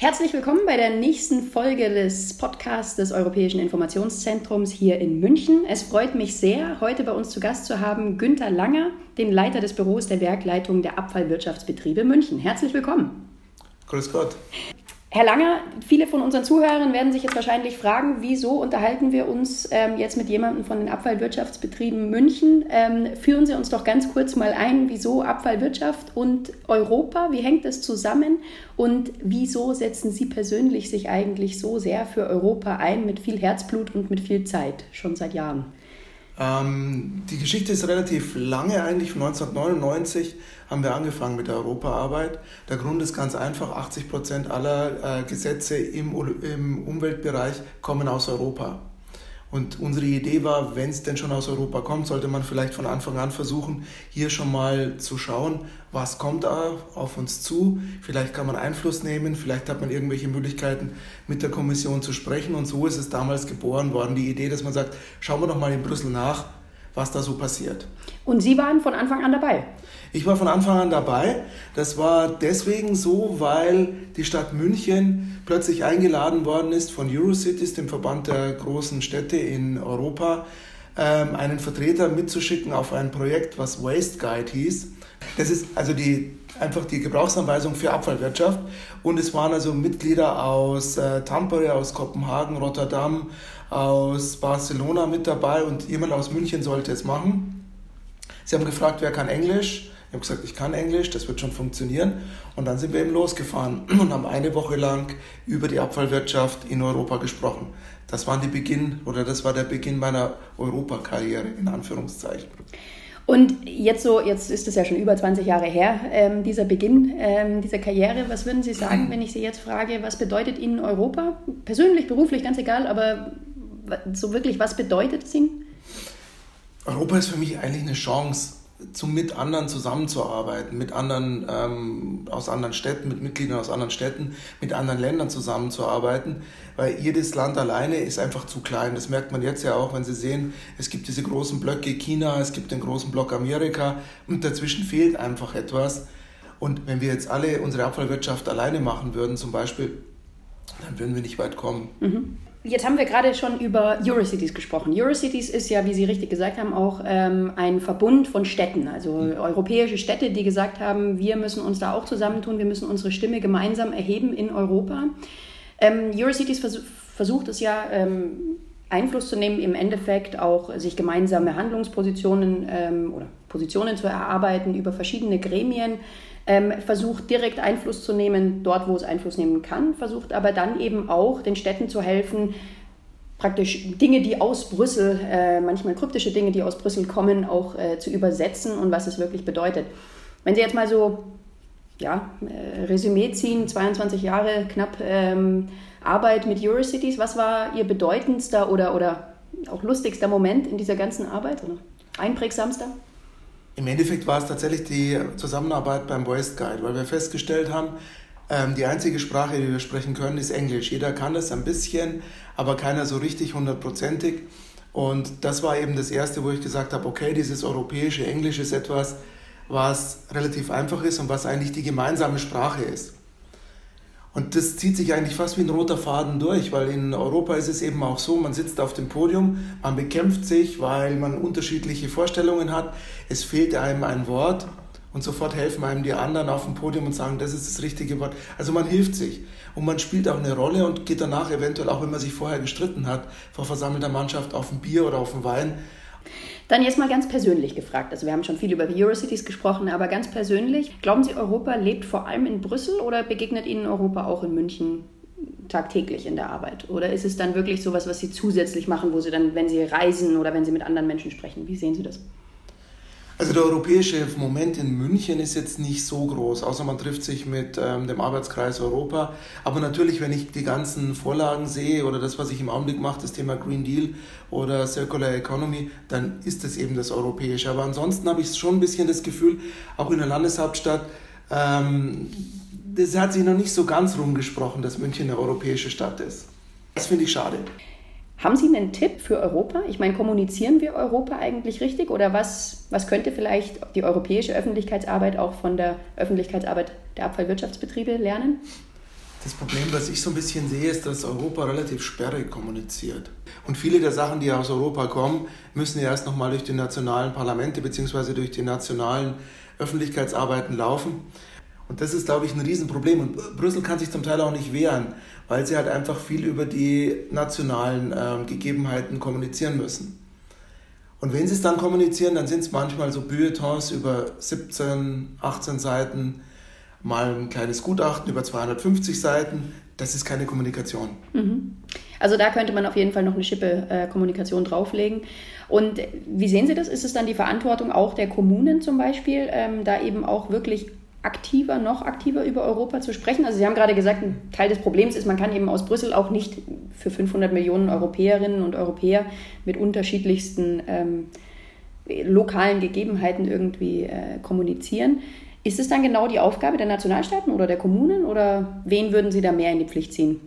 Herzlich willkommen bei der nächsten Folge des Podcasts des Europäischen Informationszentrums hier in München. Es freut mich sehr, heute bei uns zu Gast zu haben Günther Langer, den Leiter des Büros der Werkleitung der Abfallwirtschaftsbetriebe München. Herzlich willkommen. Grüß Gott. Herr Langer, viele von unseren Zuhörern werden sich jetzt wahrscheinlich fragen, wieso unterhalten wir uns ähm, jetzt mit jemandem von den Abfallwirtschaftsbetrieben München? Ähm, führen Sie uns doch ganz kurz mal ein, wieso Abfallwirtschaft und Europa? Wie hängt das zusammen? Und wieso setzen Sie persönlich sich eigentlich so sehr für Europa ein, mit viel Herzblut und mit viel Zeit, schon seit Jahren? Ähm, die Geschichte ist relativ lange, eigentlich von 1999 haben wir angefangen mit der Europaarbeit. Der Grund ist ganz einfach, 80 Prozent aller äh, Gesetze im, im Umweltbereich kommen aus Europa. Und unsere Idee war, wenn es denn schon aus Europa kommt, sollte man vielleicht von Anfang an versuchen, hier schon mal zu schauen, was kommt da auf uns zu. Vielleicht kann man Einfluss nehmen, vielleicht hat man irgendwelche Möglichkeiten, mit der Kommission zu sprechen. Und so ist es damals geboren worden, die Idee, dass man sagt, schauen wir doch mal in Brüssel nach, was da so passiert. Und Sie waren von Anfang an dabei? Ich war von Anfang an dabei. Das war deswegen so, weil die Stadt München plötzlich eingeladen worden ist von Eurocities, dem Verband der großen Städte in Europa, ähm, einen Vertreter mitzuschicken auf ein Projekt, was Waste Guide hieß. Das ist also die, einfach die Gebrauchsanweisung für Abfallwirtschaft. Und es waren also Mitglieder aus äh, Tampere, aus Kopenhagen, Rotterdam, aus Barcelona mit dabei und jemand aus München sollte es machen. Sie haben gefragt, wer kann Englisch? Ich habe gesagt, ich kann Englisch, das wird schon funktionieren. Und dann sind wir eben losgefahren und haben eine Woche lang über die Abfallwirtschaft in Europa gesprochen. Das war die Beginn oder das war der Beginn meiner Europakarriere in Anführungszeichen. Und jetzt so, jetzt ist es ja schon über 20 Jahre her, ähm, dieser Beginn ähm, dieser Karriere. Was würden Sie sagen, wenn ich Sie jetzt frage, was bedeutet Ihnen Europa? Persönlich, beruflich, ganz egal, aber so wirklich, was bedeutet es Ihnen? Europa ist für mich eigentlich eine Chance, zu mit anderen zusammenzuarbeiten, mit anderen ähm, aus anderen Städten, mit Mitgliedern aus anderen Städten, mit anderen Ländern zusammenzuarbeiten, weil jedes Land alleine ist einfach zu klein. Das merkt man jetzt ja auch, wenn Sie sehen, es gibt diese großen Blöcke China, es gibt den großen Block Amerika und dazwischen fehlt einfach etwas. Und wenn wir jetzt alle unsere Abfallwirtschaft alleine machen würden, zum Beispiel, dann würden wir nicht weit kommen. Mhm. Jetzt haben wir gerade schon über Eurocities gesprochen. Eurocities ist ja, wie Sie richtig gesagt haben, auch ähm, ein Verbund von Städten, also mhm. europäische Städte, die gesagt haben, wir müssen uns da auch zusammentun, wir müssen unsere Stimme gemeinsam erheben in Europa. Ähm, Eurocities vers versucht es ja, ähm, Einfluss zu nehmen, im Endeffekt auch sich gemeinsame Handlungspositionen ähm, oder Positionen zu erarbeiten über verschiedene Gremien ähm, versucht direkt Einfluss zu nehmen, dort wo es Einfluss nehmen kann, versucht aber dann eben auch den Städten zu helfen, praktisch Dinge, die aus Brüssel, äh, manchmal kryptische Dinge, die aus Brüssel kommen, auch äh, zu übersetzen und was es wirklich bedeutet. Wenn Sie jetzt mal so ja, äh, Resümee ziehen, 22 Jahre knapp ähm, Arbeit mit Eurocities, was war Ihr bedeutendster oder, oder auch lustigster Moment in dieser ganzen Arbeit oder einprägsamster? Im Endeffekt war es tatsächlich die Zusammenarbeit beim Voice Guide, weil wir festgestellt haben, ähm, die einzige Sprache, die wir sprechen können, ist Englisch. Jeder kann es ein bisschen, aber keiner so richtig hundertprozentig. Und das war eben das Erste, wo ich gesagt habe, okay, dieses europäische Englisch ist etwas, was relativ einfach ist und was eigentlich die gemeinsame Sprache ist. Und das zieht sich eigentlich fast wie ein roter Faden durch, weil in Europa ist es eben auch so, man sitzt auf dem Podium, man bekämpft sich, weil man unterschiedliche Vorstellungen hat, es fehlt einem ein Wort und sofort helfen einem die anderen auf dem Podium und sagen, das ist das richtige Wort. Also man hilft sich und man spielt auch eine Rolle und geht danach eventuell, auch wenn man sich vorher gestritten hat, vor versammelter Mannschaft auf ein Bier oder auf ein Wein dann jetzt mal ganz persönlich gefragt. Also wir haben schon viel über Eurocities gesprochen, aber ganz persönlich, glauben Sie, Europa lebt vor allem in Brüssel oder begegnet Ihnen Europa auch in München tagtäglich in der Arbeit? Oder ist es dann wirklich sowas, was Sie zusätzlich machen, wo Sie dann, wenn Sie reisen oder wenn Sie mit anderen Menschen sprechen? Wie sehen Sie das? Also der europäische Moment in München ist jetzt nicht so groß, außer man trifft sich mit ähm, dem Arbeitskreis Europa. Aber natürlich, wenn ich die ganzen Vorlagen sehe oder das, was ich im Augenblick mache, das Thema Green Deal oder Circular Economy, dann ist das eben das Europäische. Aber ansonsten habe ich schon ein bisschen das Gefühl, auch in der Landeshauptstadt, ähm, das hat sich noch nicht so ganz rumgesprochen, dass München eine europäische Stadt ist. Das finde ich schade. Haben Sie einen Tipp für Europa? Ich meine, kommunizieren wir Europa eigentlich richtig oder was, was könnte vielleicht die europäische Öffentlichkeitsarbeit auch von der Öffentlichkeitsarbeit der Abfallwirtschaftsbetriebe lernen? Das Problem, was ich so ein bisschen sehe, ist, dass Europa relativ sperrig kommuniziert. Und viele der Sachen, die aus Europa kommen, müssen ja erst nochmal durch die nationalen Parlamente bzw. durch die nationalen Öffentlichkeitsarbeiten laufen. Und das ist, glaube ich, ein Riesenproblem. Und Brüssel kann sich zum Teil auch nicht wehren, weil sie halt einfach viel über die nationalen äh, Gegebenheiten kommunizieren müssen. Und wenn sie es dann kommunizieren, dann sind es manchmal so Bulletins über 17, 18 Seiten, mal ein kleines Gutachten über 250 Seiten. Das ist keine Kommunikation. Mhm. Also da könnte man auf jeden Fall noch eine Schippe äh, Kommunikation drauflegen. Und wie sehen Sie das? Ist es dann die Verantwortung auch der Kommunen zum Beispiel, ähm, da eben auch wirklich aktiver, noch aktiver über Europa zu sprechen? Also Sie haben gerade gesagt, ein Teil des Problems ist, man kann eben aus Brüssel auch nicht für 500 Millionen Europäerinnen und Europäer mit unterschiedlichsten ähm, lokalen Gegebenheiten irgendwie äh, kommunizieren. Ist es dann genau die Aufgabe der Nationalstaaten oder der Kommunen oder wen würden Sie da mehr in die Pflicht ziehen?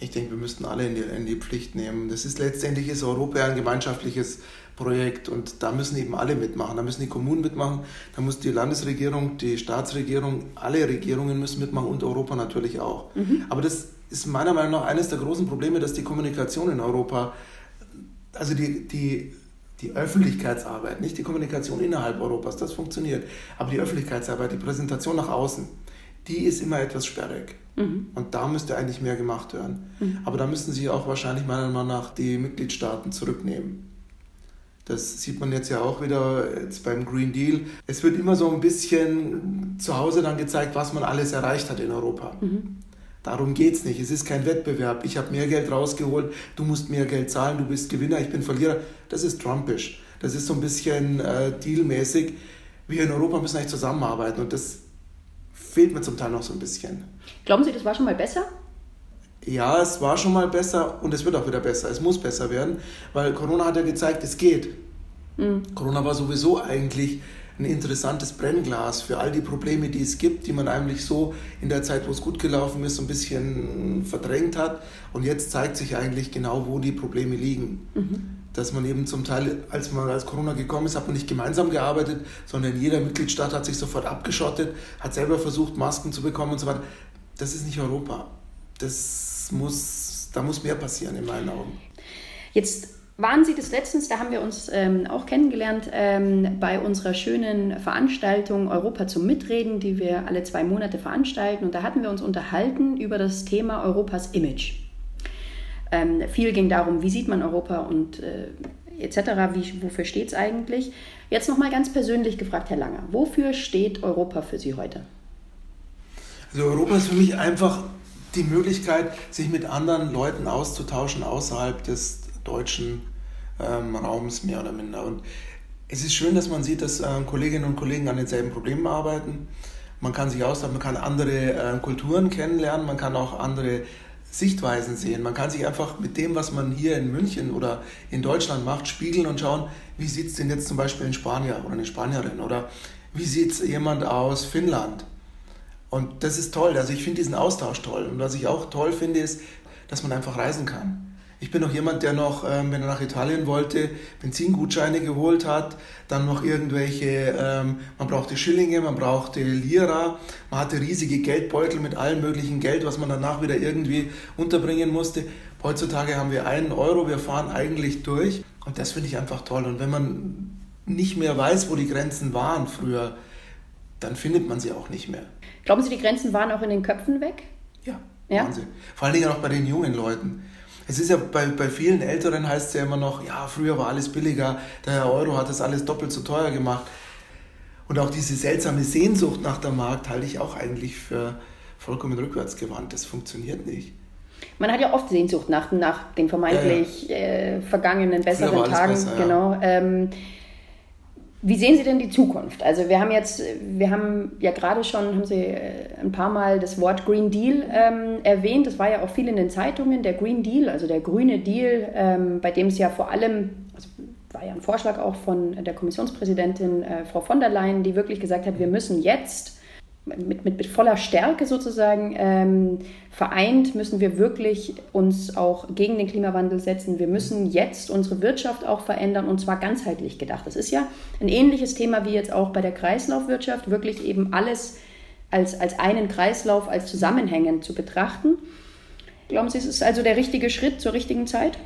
Ich denke, wir müssten alle in die, in die Pflicht nehmen. Das ist letztendlich ist Europa ein gemeinschaftliches Projekt und da müssen eben alle mitmachen. Da müssen die Kommunen mitmachen, da muss die Landesregierung, die Staatsregierung, alle Regierungen müssen mitmachen und Europa natürlich auch. Mhm. Aber das ist meiner Meinung nach eines der großen Probleme, dass die Kommunikation in Europa, also die, die, die Öffentlichkeitsarbeit, nicht die Kommunikation innerhalb Europas, das funktioniert, aber die Öffentlichkeitsarbeit, die Präsentation nach außen, die ist immer etwas sperrig. Mhm. Und da müsste eigentlich mehr gemacht werden. Mhm. Aber da müssten sich auch wahrscheinlich meiner Meinung nach die Mitgliedstaaten zurücknehmen. Das sieht man jetzt ja auch wieder jetzt beim Green Deal. Es wird immer so ein bisschen zu Hause dann gezeigt, was man alles erreicht hat in Europa. Mhm. Darum geht es nicht. Es ist kein Wettbewerb. Ich habe mehr Geld rausgeholt, du musst mehr Geld zahlen, du bist Gewinner, ich bin Verlierer. Das ist Trumpisch. Das ist so ein bisschen äh, dealmäßig. Wir in Europa müssen eigentlich zusammenarbeiten und das fehlt mir zum Teil noch so ein bisschen. Glauben Sie, das war schon mal besser? Ja, es war schon mal besser und es wird auch wieder besser. Es muss besser werden, weil Corona hat ja gezeigt, es geht. Mhm. Corona war sowieso eigentlich ein interessantes Brennglas für all die Probleme, die es gibt, die man eigentlich so in der Zeit, wo es gut gelaufen ist, so ein bisschen verdrängt hat. Und jetzt zeigt sich eigentlich genau, wo die Probleme liegen. Mhm. Dass man eben zum Teil, als man als Corona gekommen ist, hat man nicht gemeinsam gearbeitet, sondern jeder Mitgliedstaat hat sich sofort abgeschottet, hat selber versucht, Masken zu bekommen und so weiter. Das ist nicht Europa. Das muss, da muss mehr passieren in meinen Augen. Jetzt waren Sie das letztens, da haben wir uns ähm, auch kennengelernt, ähm, bei unserer schönen Veranstaltung Europa zum Mitreden, die wir alle zwei Monate veranstalten. Und da hatten wir uns unterhalten über das Thema Europas Image. Ähm, viel ging darum, wie sieht man Europa und äh, etc., wie, wofür steht es eigentlich. Jetzt nochmal ganz persönlich gefragt, Herr Langer, wofür steht Europa für Sie heute? Also Europa ist für mich einfach die Möglichkeit, sich mit anderen Leuten auszutauschen außerhalb des deutschen ähm, Raums mehr oder minder. Und es ist schön, dass man sieht, dass äh, Kolleginnen und Kollegen an denselben Problemen arbeiten. Man kann sich austauschen, man kann andere äh, Kulturen kennenlernen, man kann auch andere Sichtweisen sehen. Man kann sich einfach mit dem, was man hier in München oder in Deutschland macht, spiegeln und schauen, wie sieht es denn jetzt zum Beispiel ein Spanier oder eine Spanierin oder wie sieht es jemand aus Finnland. Und das ist toll. Also ich finde diesen Austausch toll. Und was ich auch toll finde, ist, dass man einfach reisen kann. Ich bin noch jemand, der noch, ähm, wenn er nach Italien wollte, Benzingutscheine geholt hat, dann noch irgendwelche, ähm, man brauchte Schillinge, man brauchte Lira, man hatte riesige Geldbeutel mit allem möglichen Geld, was man danach wieder irgendwie unterbringen musste. Heutzutage haben wir einen Euro, wir fahren eigentlich durch und das finde ich einfach toll. Und wenn man nicht mehr weiß, wo die Grenzen waren früher, dann findet man sie auch nicht mehr. Glauben Sie, die Grenzen waren auch in den Köpfen weg? Ja, ja? Wahnsinn. Vor allen Dingen auch bei den jungen Leuten. Es ist ja bei, bei vielen Älteren heißt es ja immer noch, ja, früher war alles billiger, der Euro hat das alles doppelt so teuer gemacht. Und auch diese seltsame Sehnsucht nach der Markt halte ich auch eigentlich für vollkommen rückwärtsgewandt. Das funktioniert nicht. Man hat ja oft Sehnsucht nach, nach den vermeintlich ja, ja. Äh, vergangenen, besseren Tagen. Besser. Genau. Ähm, wie sehen Sie denn die Zukunft? Also wir haben jetzt, wir haben ja gerade schon, haben Sie äh, ein paar Mal das Wort Green Deal ähm, erwähnt. Das war ja auch viel in den Zeitungen. Der Green Deal, also der grüne Deal, ähm, bei dem es ja vor allem, also war ja ein Vorschlag auch von der Kommissionspräsidentin äh, Frau von der Leyen, die wirklich gesagt hat, wir müssen jetzt mit, mit, mit voller Stärke sozusagen ähm, vereint müssen wir wirklich uns auch gegen den Klimawandel setzen. Wir müssen jetzt unsere Wirtschaft auch verändern und zwar ganzheitlich gedacht. Das ist ja ein ähnliches Thema wie jetzt auch bei der Kreislaufwirtschaft, wirklich eben alles als, als einen Kreislauf, als zusammenhängend zu betrachten. Glauben Sie, es ist also der richtige Schritt zur richtigen Zeit?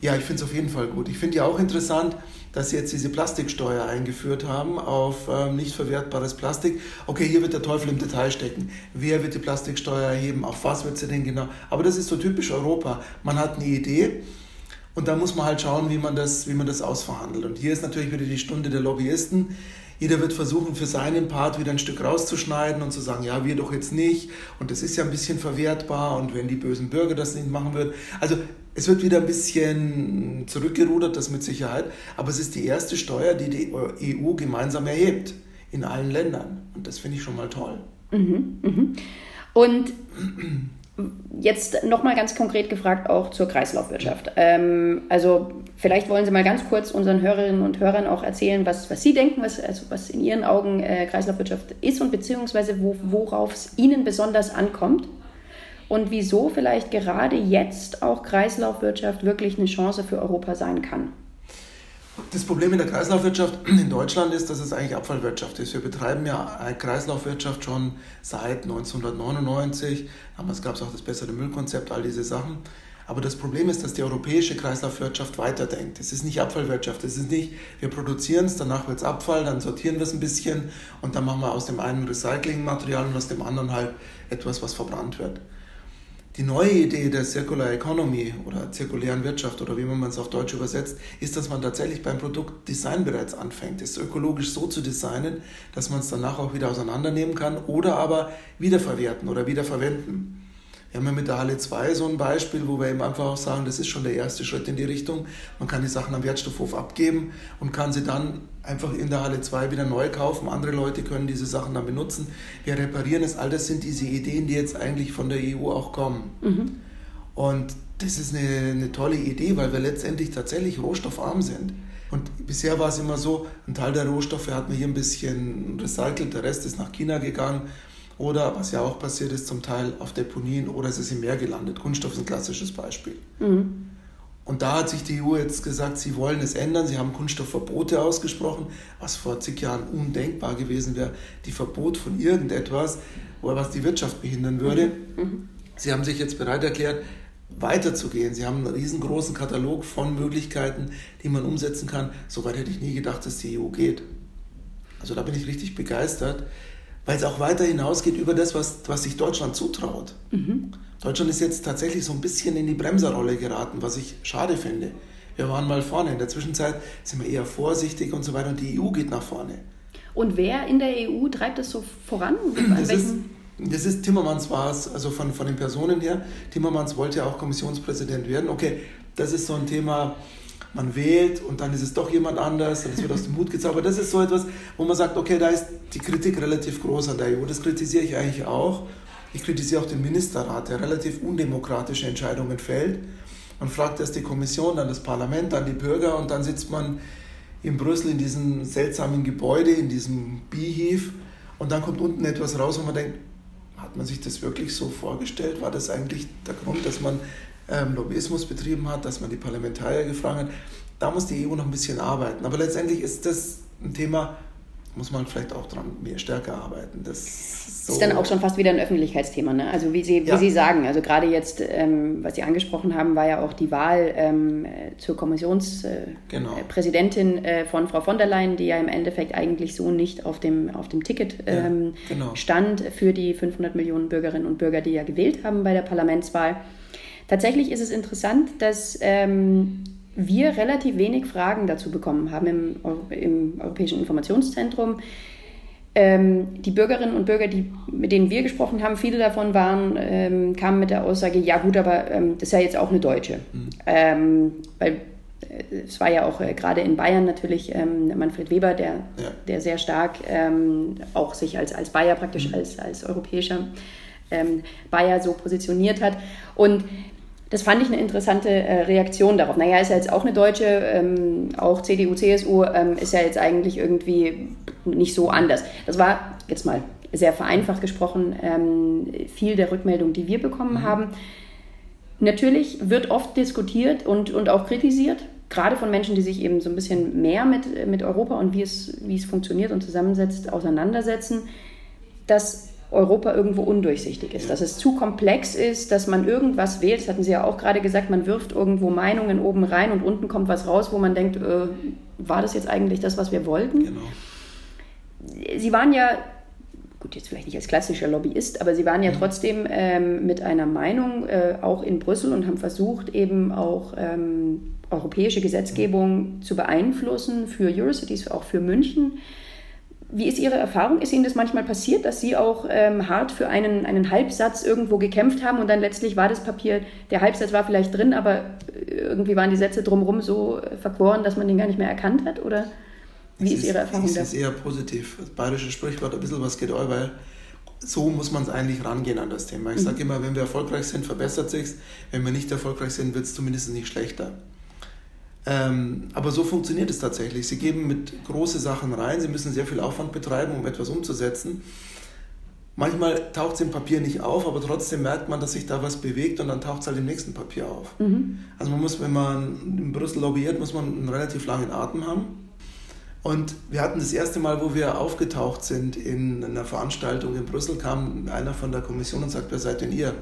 Ja, ich finde es auf jeden Fall gut. Ich finde ja auch interessant, dass Sie jetzt diese Plastiksteuer eingeführt haben auf ähm, nicht verwertbares Plastik. Okay, hier wird der Teufel im Detail stecken. Wer wird die Plastiksteuer erheben? Auf was wird sie denn genau? Aber das ist so typisch Europa. Man hat eine Idee und da muss man halt schauen, wie man das, wie man das ausverhandelt. Und hier ist natürlich wieder die Stunde der Lobbyisten. Jeder wird versuchen, für seinen Part wieder ein Stück rauszuschneiden und zu sagen, ja, wir doch jetzt nicht. Und das ist ja ein bisschen verwertbar. Und wenn die bösen Bürger das nicht machen würden. Also es wird wieder ein bisschen zurückgerudert, das mit Sicherheit. Aber es ist die erste Steuer, die die EU gemeinsam erhebt in allen Ländern. Und das finde ich schon mal toll. Mhm, mh. Und Jetzt nochmal ganz konkret gefragt auch zur Kreislaufwirtschaft. Ähm, also vielleicht wollen Sie mal ganz kurz unseren Hörerinnen und Hörern auch erzählen, was, was Sie denken, was, also was in Ihren Augen äh, Kreislaufwirtschaft ist und beziehungsweise wo, worauf es Ihnen besonders ankommt und wieso vielleicht gerade jetzt auch Kreislaufwirtschaft wirklich eine Chance für Europa sein kann. Das Problem in der Kreislaufwirtschaft in Deutschland ist, dass es eigentlich Abfallwirtschaft ist. Wir betreiben ja Kreislaufwirtschaft schon seit 1999. Damals gab es auch das bessere Müllkonzept, all diese Sachen. Aber das Problem ist, dass die europäische Kreislaufwirtschaft weiterdenkt. Es ist nicht Abfallwirtschaft. Es ist nicht, wir produzieren es, danach wird es Abfall, dann sortieren wir es ein bisschen und dann machen wir aus dem einen Recyclingmaterial und aus dem anderen halt etwas, was verbrannt wird. Die neue Idee der Circular Economy oder zirkulären Wirtschaft oder wie man es auf Deutsch übersetzt, ist, dass man tatsächlich beim Produktdesign bereits anfängt, es ökologisch so zu designen, dass man es danach auch wieder auseinandernehmen kann oder aber wiederverwerten oder wiederverwenden. Wir haben ja mit der Halle 2 so ein Beispiel, wo wir eben einfach auch sagen, das ist schon der erste Schritt in die Richtung. Man kann die Sachen am Wertstoffhof abgeben und kann sie dann einfach in der Halle 2 wieder neu kaufen. Andere Leute können diese Sachen dann benutzen. Wir reparieren es. All das sind diese Ideen, die jetzt eigentlich von der EU auch kommen. Mhm. Und das ist eine, eine tolle Idee, weil wir letztendlich tatsächlich rohstoffarm sind. Und bisher war es immer so, ein Teil der Rohstoffe hat man hier ein bisschen recycelt, der Rest ist nach China gegangen oder, was ja auch passiert ist, zum Teil auf Deponien oder es ist im Meer gelandet. Kunststoff ist ein klassisches Beispiel. Mhm. Und da hat sich die EU jetzt gesagt, sie wollen es ändern. Sie haben Kunststoffverbote ausgesprochen, was vor zig Jahren undenkbar gewesen wäre. Die Verbot von irgendetwas, was die Wirtschaft behindern würde. Mhm. mhm. Sie haben sich jetzt bereit erklärt, weiterzugehen. Sie haben einen riesengroßen Katalog von Möglichkeiten, die man umsetzen kann. Soweit hätte ich nie gedacht, dass die EU geht. Also da bin ich richtig begeistert weil es auch weiter hinausgeht über das, was, was sich Deutschland zutraut. Mhm. Deutschland ist jetzt tatsächlich so ein bisschen in die Bremserrolle geraten, was ich schade finde. Wir waren mal vorne, in der Zwischenzeit sind wir eher vorsichtig und so weiter und die EU geht nach vorne. Und wer in der EU treibt das so voran? Das ist, das ist Timmermans war es, also von, von den Personen her. Timmermans wollte ja auch Kommissionspräsident werden. Okay, das ist so ein Thema, man wählt und dann ist es doch jemand anders und es wird aus dem Hut gezaubert. Das ist so etwas, wo man sagt, okay, da ist die Kritik relativ groß an der EU. Das kritisiere ich eigentlich auch. Ich kritisiere auch den Ministerrat, der relativ undemokratische Entscheidungen fällt. Man fragt erst die Kommission, dann das Parlament, dann die Bürger und dann sitzt man in Brüssel in diesem seltsamen Gebäude, in diesem Beehive und dann kommt unten etwas raus, wo man denkt, hat man sich das wirklich so vorgestellt? War das eigentlich der Grund, dass man ähm, Lobbyismus betrieben hat, dass man die Parlamentarier gefragt hat. Da muss die EU noch ein bisschen arbeiten. Aber letztendlich ist das ein Thema, muss man vielleicht auch dran mehr stärker arbeiten. Das so ist dann auch schon fast wieder ein Öffentlichkeitsthema. Ne? Also wie Sie, wie ja. Sie sagen, also gerade jetzt, ähm, was Sie angesprochen haben, war ja auch die Wahl ähm, zur Kommissionspräsidentin äh, genau. äh, von Frau von der Leyen, die ja im Endeffekt eigentlich so nicht auf dem, auf dem Ticket ähm, ja, genau. stand für die 500 Millionen Bürgerinnen und Bürger, die ja gewählt haben bei der Parlamentswahl. Tatsächlich ist es interessant, dass ähm, wir relativ wenig Fragen dazu bekommen haben im, im Europäischen Informationszentrum. Ähm, die Bürgerinnen und Bürger, die, mit denen wir gesprochen haben, viele davon waren, ähm, kamen mit der Aussage, ja gut, aber ähm, das ist ja jetzt auch eine Deutsche. Mhm. Ähm, weil äh, es war ja auch äh, gerade in Bayern natürlich ähm, Manfred Weber, der, ja. der sehr stark ähm, auch sich als, als Bayer praktisch, mhm. als, als europäischer Bayer so positioniert hat. Und das fand ich eine interessante äh, Reaktion darauf. Naja, ist ja jetzt auch eine Deutsche, ähm, auch CDU, CSU, ähm, ist ja jetzt eigentlich irgendwie nicht so anders. Das war jetzt mal sehr vereinfacht gesprochen ähm, viel der Rückmeldungen, die wir bekommen mhm. haben. Natürlich wird oft diskutiert und, und auch kritisiert, gerade von Menschen, die sich eben so ein bisschen mehr mit, mit Europa und wie es, wie es funktioniert und zusammensetzt, auseinandersetzen, dass Europa irgendwo undurchsichtig ist, dass es zu komplex ist, dass man irgendwas wählt. Das hatten Sie ja auch gerade gesagt, man wirft irgendwo Meinungen oben rein und unten kommt was raus, wo man denkt, äh, war das jetzt eigentlich das, was wir wollten? Genau. Sie waren ja, gut, jetzt vielleicht nicht als klassischer Lobbyist, aber Sie waren ja mhm. trotzdem ähm, mit einer Meinung äh, auch in Brüssel und haben versucht, eben auch ähm, europäische Gesetzgebung mhm. zu beeinflussen für Eurocities, auch für München. Wie ist Ihre Erfahrung? Ist Ihnen das manchmal passiert, dass Sie auch ähm, hart für einen, einen Halbsatz irgendwo gekämpft haben und dann letztlich war das Papier, der Halbsatz war vielleicht drin, aber irgendwie waren die Sätze drumherum so verquoren, dass man den gar nicht mehr erkannt hat? Oder wie ist, ist, Ihre Erfahrung? Es ist eher positiv. Das bayerische Sprichwort, ein bisschen was geht euch, weil so muss man es eigentlich rangehen an das Thema. Ich mhm. sage immer, wenn wir erfolgreich sind, verbessert sich Wenn wir nicht erfolgreich sind, wird es zumindest nicht schlechter. Ähm, aber so funktioniert es tatsächlich. Sie geben mit große Sachen rein, sie müssen sehr viel Aufwand betreiben, um etwas umzusetzen. Manchmal taucht es im Papier nicht auf, aber trotzdem merkt man, dass sich da was bewegt und dann taucht es halt im nächsten Papier auf. Mhm. Also man muss, wenn man in Brüssel lobbyiert, muss man einen relativ langen Atem haben. Und wir hatten das erste Mal, wo wir aufgetaucht sind in einer Veranstaltung in Brüssel, kam einer von der Kommission und sagt, wer seid denn ihr?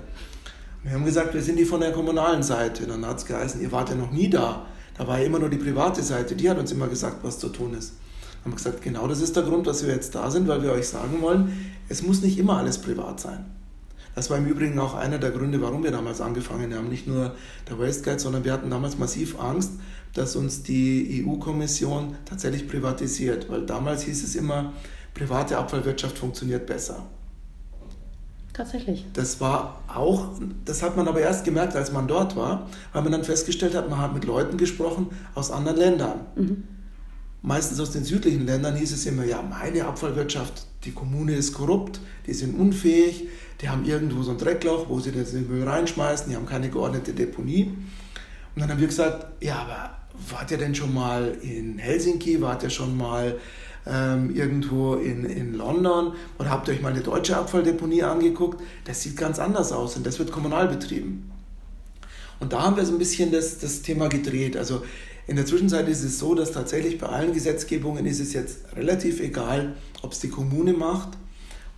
wir haben gesagt, wir sind die von der kommunalen Seite. Dann hat es geheißen, ihr wart ja noch nie da. Da war ja immer nur die private Seite, die hat uns immer gesagt, was zu tun ist. Haben wir gesagt, genau das ist der Grund, dass wir jetzt da sind, weil wir euch sagen wollen, es muss nicht immer alles privat sein. Das war im Übrigen auch einer der Gründe, warum wir damals angefangen haben. Nicht nur der Waste Guide, sondern wir hatten damals massiv Angst, dass uns die EU-Kommission tatsächlich privatisiert. Weil damals hieß es immer, private Abfallwirtschaft funktioniert besser. Tatsächlich. Das war auch, das hat man aber erst gemerkt, als man dort war, weil man dann festgestellt hat, man hat mit Leuten gesprochen aus anderen Ländern. Mhm. Meistens aus den südlichen Ländern hieß es immer, ja, meine Abfallwirtschaft, die Kommune ist korrupt, die sind unfähig, die haben irgendwo so ein Dreckloch, wo sie das den Müll reinschmeißen, die haben keine geordnete Deponie. Und dann haben wir gesagt, ja, aber wart ihr denn schon mal in Helsinki, wart ihr schon mal ähm, irgendwo in, in London oder habt ihr euch mal eine deutsche Abfalldeponie angeguckt? Das sieht ganz anders aus und das wird kommunal betrieben. Und da haben wir so ein bisschen das, das Thema gedreht. Also in der Zwischenzeit ist es so, dass tatsächlich bei allen Gesetzgebungen ist es jetzt relativ egal, ob es die Kommune macht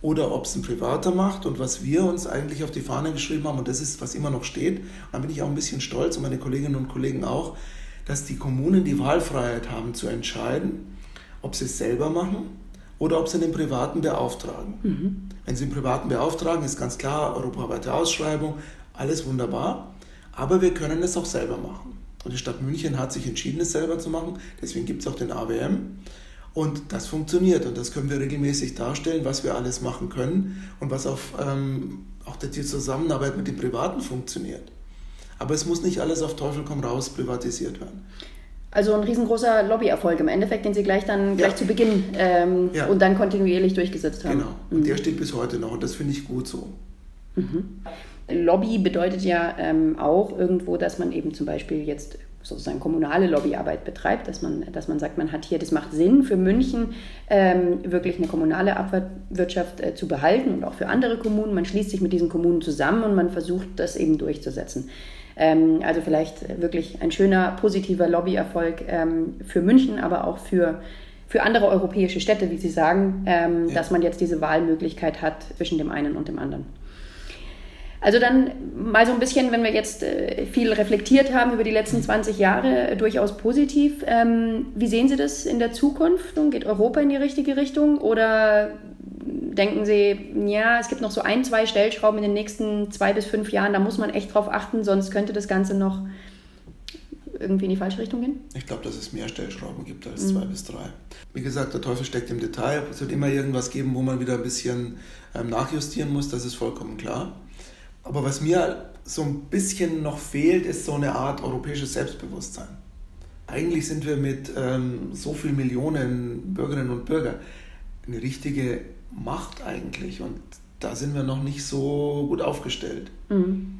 oder ob es ein Privater macht. Und was wir uns eigentlich auf die Fahne geschrieben haben, und das ist, was immer noch steht, da bin ich auch ein bisschen stolz und meine Kolleginnen und Kollegen auch, dass die Kommunen die Wahlfreiheit haben zu entscheiden, ob sie es selber machen oder ob sie den Privaten beauftragen. Mhm. Wenn sie den Privaten beauftragen, ist ganz klar, europaweite Ausschreibung, alles wunderbar, aber wir können es auch selber machen. Und die Stadt München hat sich entschieden, es selber zu machen, deswegen gibt es auch den AWM. Und das funktioniert und das können wir regelmäßig darstellen, was wir alles machen können und was auf ähm, auch die Zusammenarbeit mit den Privaten funktioniert. Aber es muss nicht alles auf Teufel komm raus privatisiert werden. Also ein riesengroßer Lobbyerfolg im Endeffekt, den Sie gleich dann gleich zu Beginn ähm, ja. und dann kontinuierlich durchgesetzt haben. Genau, und mhm. der steht bis heute noch und das finde ich gut so. Mhm. Lobby bedeutet ja ähm, auch irgendwo, dass man eben zum Beispiel jetzt sozusagen kommunale Lobbyarbeit betreibt, dass man, dass man sagt, man hat hier, das macht Sinn für München, ähm, wirklich eine kommunale Abwirtschaft äh, zu behalten und auch für andere Kommunen. Man schließt sich mit diesen Kommunen zusammen und man versucht, das eben durchzusetzen. Ähm, also vielleicht wirklich ein schöner, positiver Lobbyerfolg ähm, für München, aber auch für, für andere europäische Städte, wie Sie sagen, ähm, ja. dass man jetzt diese Wahlmöglichkeit hat zwischen dem einen und dem anderen. Also dann mal so ein bisschen, wenn wir jetzt äh, viel reflektiert haben über die letzten 20 Jahre, durchaus positiv. wie sehen Sie das in der Zukunft? Geht Europa in die richtige Richtung oder denken Sie, ja, es gibt noch so ein, zwei Stellschrauben in den nächsten zwei bis fünf Jahren, da muss man echt drauf achten, sonst könnte das Ganze noch irgendwie in die falsche Richtung gehen? Ich glaube, dass es mehr Stellschrauben gibt als mhm. zwei bis drei. Wie gesagt, der Teufel steckt im Detail. Es wird immer irgendwas geben, wo man wieder ein bisschen ähm, nachjustieren muss, das ist vollkommen klar. Aber was mir so ein bisschen noch fehlt, ist so eine Art europäisches Selbstbewusstsein. Eigentlich sind wir mit ähm, so vielen Millionen Bürgerinnen und Bürgern eine richtige Macht eigentlich und da sind wir noch nicht so gut aufgestellt. Mhm.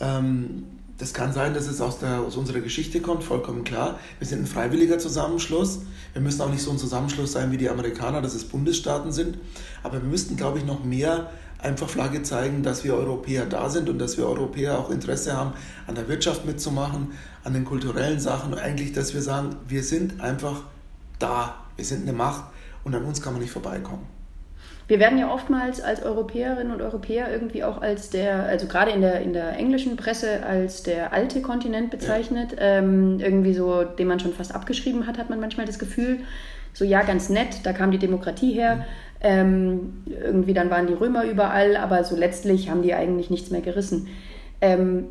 Ähm, das kann sein, dass es aus, der, aus unserer Geschichte kommt, vollkommen klar. Wir sind ein freiwilliger Zusammenschluss. Wir müssen auch nicht so ein Zusammenschluss sein wie die Amerikaner, dass es Bundesstaaten sind. Aber wir müssten, glaube ich, noch mehr einfach Flagge zeigen, dass wir Europäer da sind und dass wir Europäer auch Interesse haben, an der Wirtschaft mitzumachen, an den kulturellen Sachen und eigentlich, dass wir sagen, wir sind einfach da, wir sind eine Macht und an uns kann man nicht vorbeikommen. Wir werden ja oftmals als Europäerinnen und Europäer irgendwie auch als der, also gerade in der, in der englischen Presse, als der alte Kontinent bezeichnet. Ähm, irgendwie so, den man schon fast abgeschrieben hat, hat man manchmal das Gefühl. So, ja, ganz nett, da kam die Demokratie her. Mhm. Ähm, irgendwie dann waren die Römer überall, aber so letztlich haben die eigentlich nichts mehr gerissen. Ähm,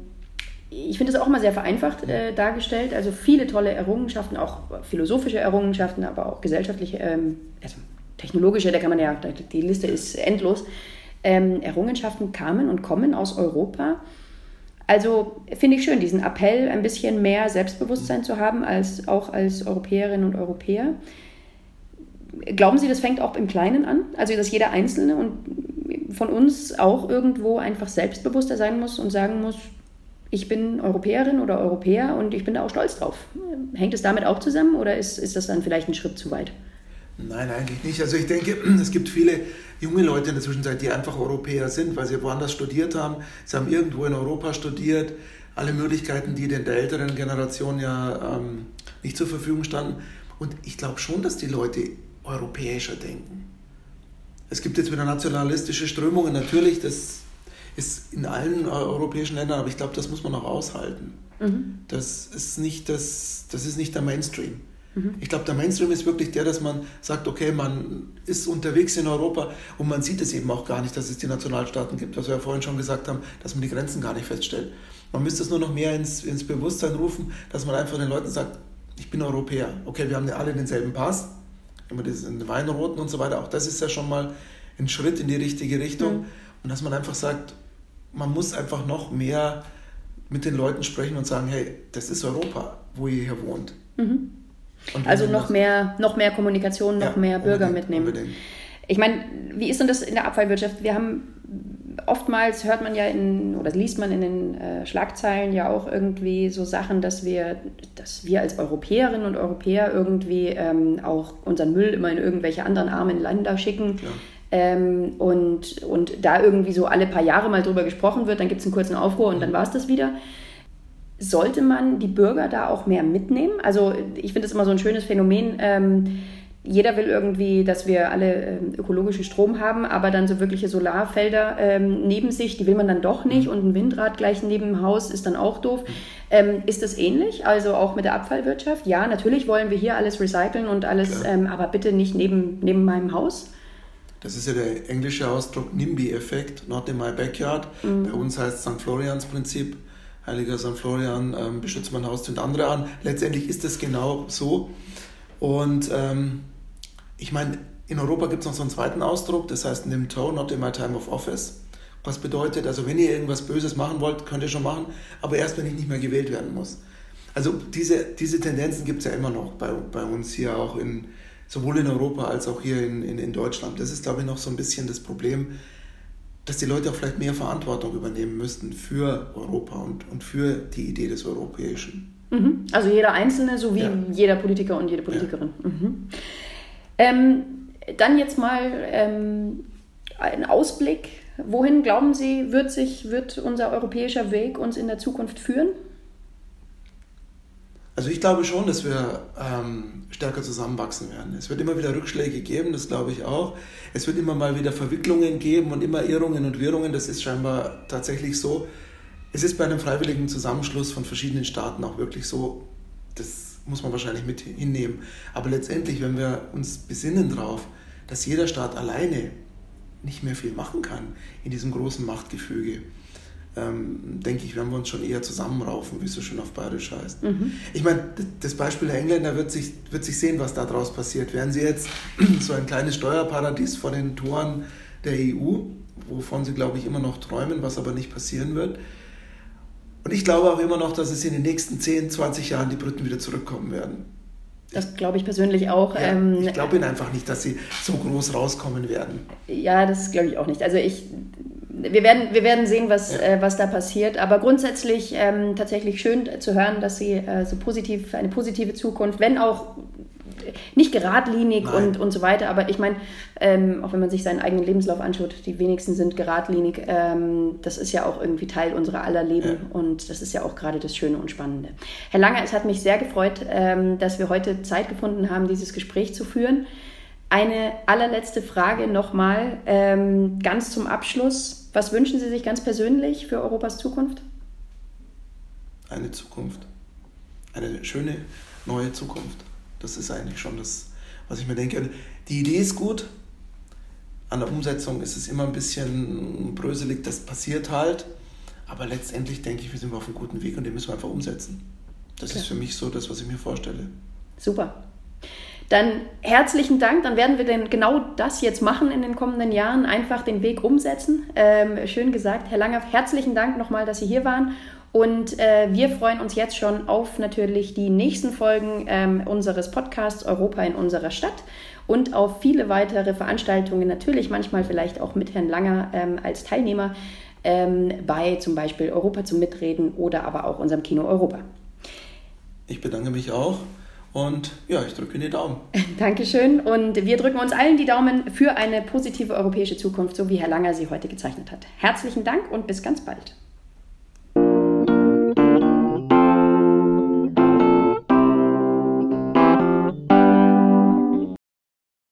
ich finde das auch mal sehr vereinfacht äh, dargestellt. Also viele tolle Errungenschaften, auch philosophische Errungenschaften, aber auch gesellschaftliche, ähm, also technologische, da kann man ja, die Liste ist endlos. Ähm, Errungenschaften kamen und kommen aus Europa. Also finde ich schön, diesen Appell, ein bisschen mehr Selbstbewusstsein zu haben, als auch als Europäerinnen und Europäer. Glauben Sie, das fängt auch im Kleinen an? Also, dass jeder Einzelne und von uns auch irgendwo einfach selbstbewusster sein muss und sagen muss, ich bin Europäerin oder Europäer und ich bin da auch stolz drauf. Hängt es damit auch zusammen oder ist, ist das dann vielleicht ein Schritt zu weit? Nein, eigentlich nicht. Also ich denke, es gibt viele junge Leute in der Zwischenzeit, die einfach Europäer sind, weil sie woanders studiert haben. Sie haben irgendwo in Europa studiert. Alle Möglichkeiten, die in der älteren Generation ja ähm, nicht zur Verfügung standen. Und ich glaube schon, dass die Leute europäischer denken. Es gibt jetzt wieder nationalistische Strömungen, natürlich, das ist in allen europäischen Ländern, aber ich glaube, das muss man auch aushalten. Mhm. Das, ist nicht das, das ist nicht der Mainstream. Mhm. Ich glaube, der Mainstream ist wirklich der, dass man sagt, okay, man ist unterwegs in Europa und man sieht es eben auch gar nicht, dass es die Nationalstaaten gibt, was wir ja vorhin schon gesagt haben, dass man die Grenzen gar nicht feststellt. Man müsste es nur noch mehr ins, ins Bewusstsein rufen, dass man einfach den Leuten sagt, ich bin Europäer. Okay, wir haben ja alle denselben Pass, immer diesen Weinroten und so weiter. Auch das ist ja schon mal ein Schritt in die richtige Richtung. Mhm. Und dass man einfach sagt, man muss einfach noch mehr mit den Leuten sprechen und sagen, hey, das ist Europa, wo ihr hier wohnt. Mhm. Also noch mehr, noch mehr Kommunikation, noch ja, mehr Bürger unbedingt, mitnehmen. Unbedingt. Ich meine, wie ist denn das in der Abfallwirtschaft? Wir haben oftmals hört man ja in oder liest man in den äh, Schlagzeilen ja auch irgendwie so Sachen, dass wir, dass wir als Europäerinnen und Europäer irgendwie ähm, auch unseren Müll immer in irgendwelche anderen armen Länder schicken. Ähm, und, und da irgendwie so alle paar Jahre mal drüber gesprochen wird, dann gibt es einen kurzen Aufruhr und mhm. dann war es das wieder. Sollte man die Bürger da auch mehr mitnehmen? Also ich finde es immer so ein schönes Phänomen. Ähm, jeder will irgendwie, dass wir alle ähm, ökologischen Strom haben, aber dann so wirkliche Solarfelder ähm, neben sich, die will man dann doch nicht mhm. und ein Windrad gleich neben dem Haus ist dann auch doof. Ähm, ist das ähnlich? Also auch mit der Abfallwirtschaft? Ja, natürlich wollen wir hier alles recyceln und alles, ähm, aber bitte nicht neben, neben meinem Haus. Das ist ja der englische Ausdruck NIMBY-Effekt, not in my backyard. Mhm. Bei uns heißt es St. Florians Prinzip. Heiliger St. Florian ähm, beschützt mein Haus, zündet andere an. Letztendlich ist es genau so. Und ähm, ich meine, in Europa gibt es noch so einen zweiten Ausdruck, das heißt NIMTO, not in my time of office. Was bedeutet, also wenn ihr irgendwas Böses machen wollt, könnt ihr schon machen, aber erst wenn ich nicht mehr gewählt werden muss. Also diese, diese Tendenzen gibt es ja immer noch bei, bei uns hier auch in, sowohl in Europa als auch hier in, in, in Deutschland. Das ist, glaube ich, noch so ein bisschen das Problem, dass die Leute auch vielleicht mehr Verantwortung übernehmen müssten für Europa und, und für die Idee des Europäischen. Mhm. Also jeder Einzelne sowie ja. jeder Politiker und jede Politikerin. Ja. Mhm. Ähm, dann jetzt mal ähm, ein Ausblick. Wohin glauben Sie, wird sich wird unser europäischer Weg uns in der Zukunft führen? Also ich glaube schon, dass wir ähm, stärker zusammenwachsen werden. Es wird immer wieder Rückschläge geben, das glaube ich auch. Es wird immer mal wieder Verwicklungen geben und immer Irrungen und Wirrungen. Das ist scheinbar tatsächlich so. Es ist bei einem freiwilligen Zusammenschluss von verschiedenen Staaten auch wirklich so. Das muss man wahrscheinlich mit hinnehmen. Aber letztendlich, wenn wir uns besinnen darauf, dass jeder Staat alleine nicht mehr viel machen kann in diesem großen Machtgefüge, ähm, denke ich, werden wir uns schon eher zusammenraufen, wie es so schön auf Bayerisch heißt. Mhm. Ich meine, das Beispiel der Engländer wird sich, wird sich sehen, was daraus passiert. Werden sie jetzt so ein kleines Steuerparadies vor den Toren der EU, wovon sie, glaube ich, immer noch träumen, was aber nicht passieren wird. Und ich glaube auch immer noch, dass es in den nächsten 10, 20 Jahren die Briten wieder zurückkommen werden. Das glaube ich persönlich auch. Ja, ähm, ich glaube ihnen einfach nicht, dass sie so groß rauskommen werden. Ja, das glaube ich auch nicht. Also ich wir werden, wir werden sehen, was, äh, was da passiert. Aber grundsätzlich ähm, tatsächlich schön zu hören, dass Sie äh, so positiv, eine positive Zukunft, wenn auch nicht geradlinig und, und so weiter, aber ich meine, ähm, auch wenn man sich seinen eigenen Lebenslauf anschaut, die wenigsten sind geradlinig. Ähm, das ist ja auch irgendwie Teil unserer aller Leben ja. und das ist ja auch gerade das Schöne und Spannende. Herr Langer, es hat mich sehr gefreut, ähm, dass wir heute Zeit gefunden haben, dieses Gespräch zu führen. Eine allerletzte Frage nochmal, ähm, ganz zum Abschluss. Was wünschen Sie sich ganz persönlich für Europas Zukunft? Eine Zukunft. Eine schöne neue Zukunft. Das ist eigentlich schon das, was ich mir denke. Die Idee ist gut. An der Umsetzung ist es immer ein bisschen bröselig, das passiert halt. Aber letztendlich denke ich, wir sind auf einem guten Weg und den müssen wir einfach umsetzen. Das okay. ist für mich so das, was ich mir vorstelle. Super. Dann herzlichen Dank. Dann werden wir denn genau das jetzt machen in den kommenden Jahren, einfach den Weg umsetzen. Ähm, schön gesagt, Herr Langer, herzlichen Dank nochmal, dass Sie hier waren. Und äh, wir freuen uns jetzt schon auf natürlich die nächsten Folgen ähm, unseres Podcasts Europa in unserer Stadt und auf viele weitere Veranstaltungen, natürlich manchmal vielleicht auch mit Herrn Langer ähm, als Teilnehmer ähm, bei zum Beispiel Europa zum Mitreden oder aber auch unserem Kino Europa. Ich bedanke mich auch und ja, ich drücke die Daumen. Dankeschön. Und wir drücken uns allen die Daumen für eine positive europäische Zukunft, so wie Herr Langer sie heute gezeichnet hat. Herzlichen Dank und bis ganz bald.